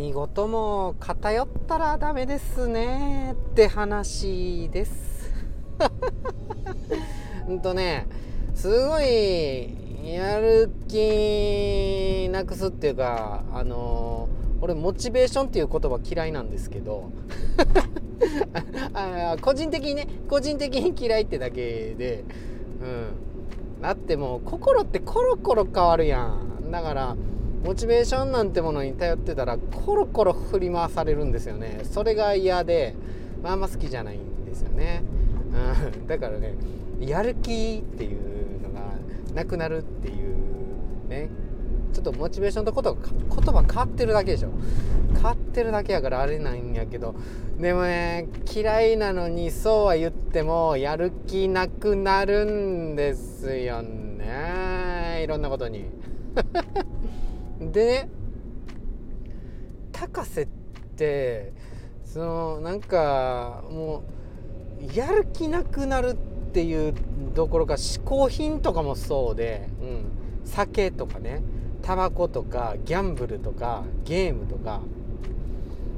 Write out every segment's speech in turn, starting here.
何事も偏ったらダメですねって話です。うんとねすごいやる気なくすっていうかあの俺モチベーションっていう言葉嫌いなんですけど あ個人的にね個人的に嫌いってだけでうん。だってもう心ってコロコロ変わるやん。だからモチベーションなんてものに頼ってたらコロコロ振り回されるんですよね。それが嫌で、まあ、あんま好きじゃないんですよね、うん、だからねやる気っていうのがなくなるっていうね。ちょっとモチベーションとこと言葉変わってるだけでしょ。変わってるだけやからあれなんやけど。でもね嫌いなのにそうは言ってもやる気なくなるんですよね。いろんなことに。でね高瀬ってそのなんかもうやる気なくなるっていうどころか嗜好品とかもそうで、うん、酒とかねタバコとかギャンブルとかゲームとか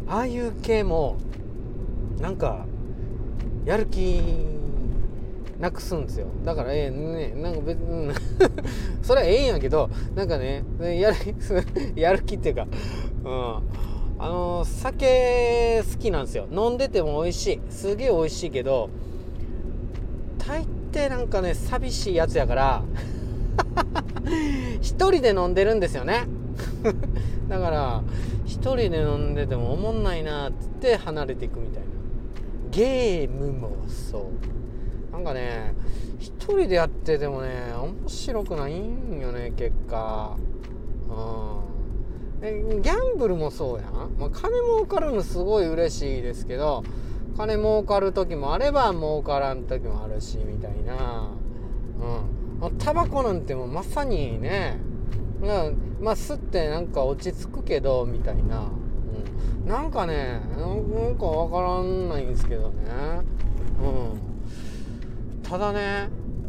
ああいう系もなんかやる気なくすんですよ。だからええねなんか別に それはええんやけどなんかねやる やる気っていうかうん。あの酒好きなんですよ。飲んでても美味しい。すげえ美味しいけど大抵なんかね寂しいやつやから 一人で飲んでるんですよね。だから一人で飲んでてもおもんないなっつって離れていくみたいな。ゲームもそう。なんかね一人でやっててもね面白くないんよね結果。うん。でギャンブルもそうやん、まあ、金儲かるのすごい嬉しいですけど金儲かる時もあれば儲からん時もあるしみたいな。うん。タバコなんてもうまさにねまあ吸ってなんか落ち着くけどみたいな、うん、なんかねなんかわからんないんですけどね。うん。ただね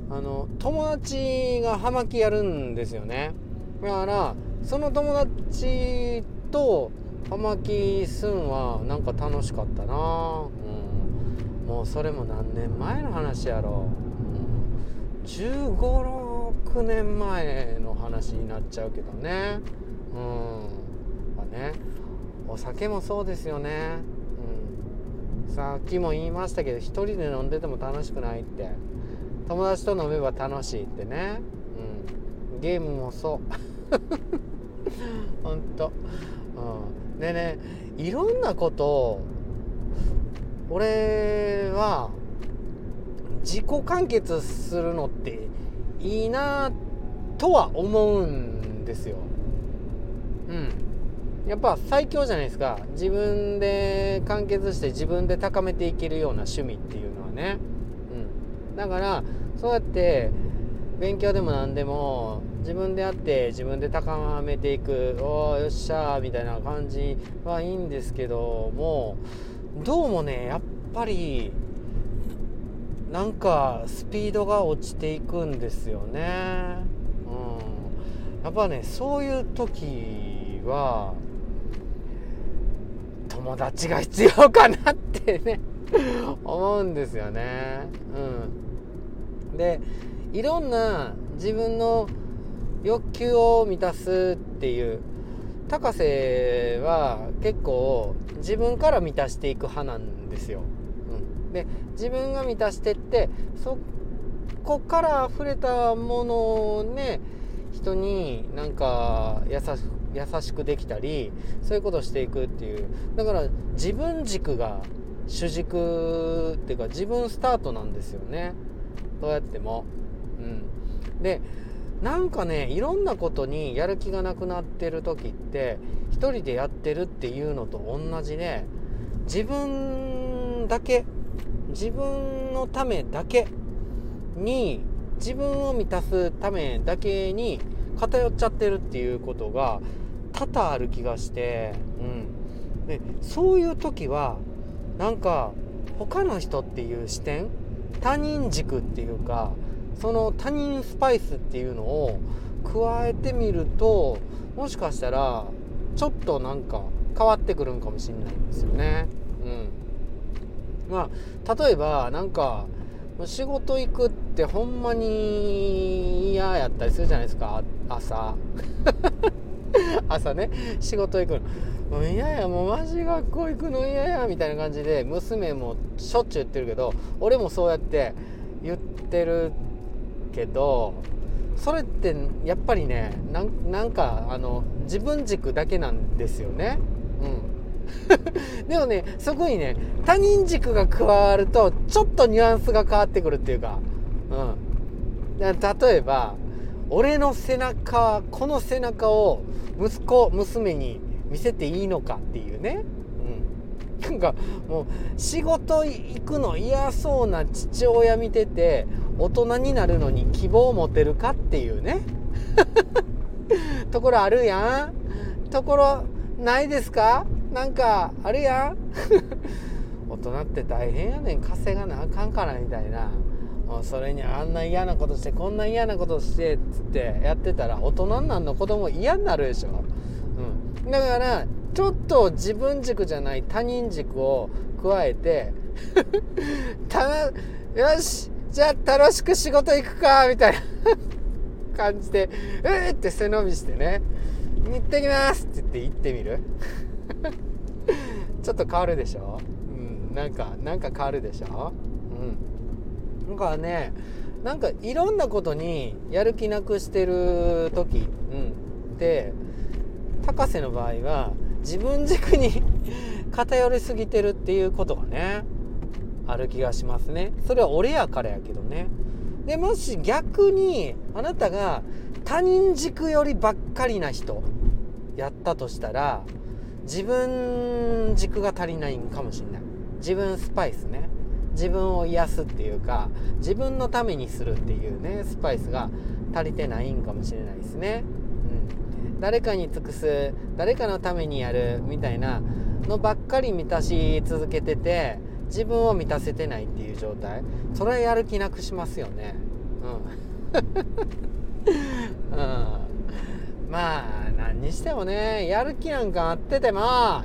あの友達が葉巻やるんですよね。だからその友達と葉巻すんはなんか楽しかったな、うん、もうそれも何年前の話やろ、うん、1 5 6年前の話になっちゃうけどね。うん。まあねお酒もそうですよね、うん、さっきも言いましたけど一人で飲んでても楽しくないって。友達と飲めば楽しいってね、うん、ゲームもそう ほんと、うん、でねいろんなことを俺は自己完結するのっていいなとは思うんですよ。うん。やっぱ最強じゃないですか。自分で完結して自分で高めていけるような趣味っていうのはね。だからそうやって勉強でも何でも自分でやって自分で高めていくおおよっしゃーみたいな感じはいいんですけどもどうもねやっぱりなんかスピードが落ちていくんですよね。うん、やっぱねそういう時は友達が必要かなってね 思うんですよね。うんでいろんな自分の欲求を満たすっていう高瀬は結構自分から満たしていく派なんですよ。うん、で自分が満たしてってそこから溢れたものをね人になんか優し優しくできたりそういうことをしていくっていうだから自分軸が主軸っていうか自分スタートなんですよね。どうやっても。うん、でなんかねいろんなことにやる気がなくなってる時って一人でやってるっていうのと同じで自分だけ自分のためだけに自分を満たすためだけに偏っちゃってるっていうことが多々ある気がして、うん、でそういう時はなんか他の人っていう視点他人軸っていうかその他人スパイスっていうのを加えてみるともしかしたらちょっとなんか変わってくるんかもしれないんですよね。うん。まあ例えばなんか仕事行くってほんまに嫌やったりするじゃないですか朝。朝ね。仕事行くの。もう嫌やもうマジ学校行くの嫌やみたいな感じで娘もしょっちゅう言ってるけど俺もそうやって言ってるけどそれってやっぱりねなんかあの自分軸だけなんですよね。うん。でもねそこにね他人軸が加わるとちょっとニュアンスが変わってくるっていうか。うん。例えば俺の背中この背中を息子娘に見せていいのかっていうね、うん、なんかもう仕事行くの嫌そうな父親見てて大人になるのに希望を持てるかっていうね。ところあるやん。ところないですか？なんかあるやん。大人って大変やねん。稼がなあかんからみたいな。それにあんな嫌なことしてこんな嫌なことしてっつってやってたら大人になるの子供嫌になるでしょ、だからちょっと自分軸じゃない他人軸を加えて よしじゃあ楽しく仕事行くかみたいな 感じでうーって背伸びしてね行ってきますって言って行ってみる？ちょっと変わるでしょ？うんなんかなんか変わるでしょ？うん。なんかねなんかいろんなことにやる気なくしてる時、うん、で高瀬の場合は自分軸に 偏りすぎてるっていうことがねある気がしますね。それは俺やからやけどね。でもし逆にあなたが他人軸よりばっかりな人やったとしたら自分軸が足りないんかもしれない。自分スパイスね。自分を癒すっていうか自分のためにするっていうねスパイスが足りてないんかもしれないですね、誰かに尽くす誰かのためにやるみたいなのばっかり満たし続けてて自分を満たせてないっていう状態。それはやる気なくしますよね。うん、うん、まあ何にしてもねやる気なんか待ってても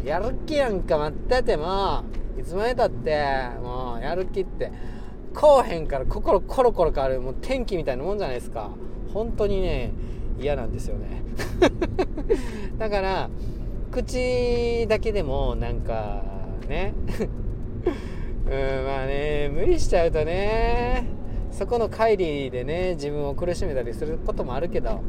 やる気なんか待っててもいつまでたってもうやる気ってこうへんから心コロコロ変わるもう天気みたいなもんじゃないですか。本当にね嫌なんですよね。だから口だけでもなんかね。うんまあね無理しちゃうとねそこの乖離でね自分を苦しめたりすることもあるけど。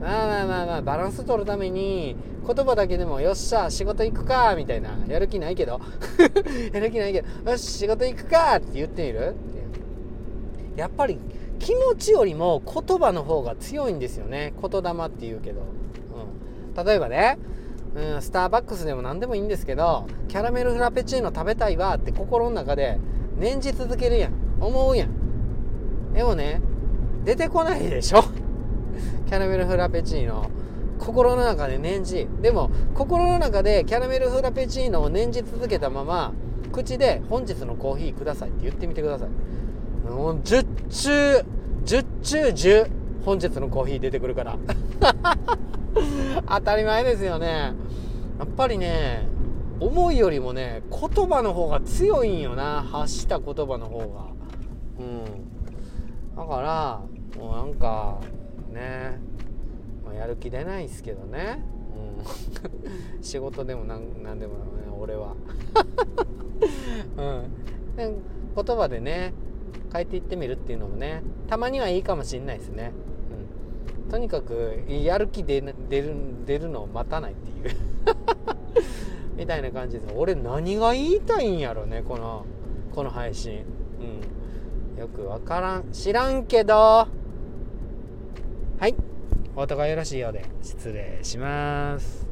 まあまあまあまあバランス取るために言葉だけでもよっしゃ仕事行くかみたいなやる気ないけど。やる気ないけどよし仕事行くかって言ってみる？ってやっぱり気持ちよりも言葉の方が強いんですよね。言霊って言うけど、うん、例えばねうん、スターバックスでも何でもいいんですけどキャラメルフラペチーノ食べたいわって心の中で念じ続けるやん。思うやん。でもね出てこないでしょ。キャラメルフラペチーノ。心の中で念じ。でも心の中でキャラメルフラペチーノを念じ続けたまま口で「本日のコーヒーください」って言ってみてください。もう10中10中10本日のコーヒー出てくるから。当たり前ですよね。やっぱりね思いよりもね言葉の方が強いんよな。発した言葉の方が。うん。だからもうなんかね、まあ、やる気出ないっすけどね、うん、仕事でもなんなんでもね俺は。うん。で言葉でね変えていってみるっていうのもねたまにはいいかもしんないですね。うん。とにかくやる気出る出るのを待たないっていう。みたいな感じで俺何が言いたいんやろねこのこの配信。うん。よくわからん。知らんけど。はい。お互いよろしいようで失礼します。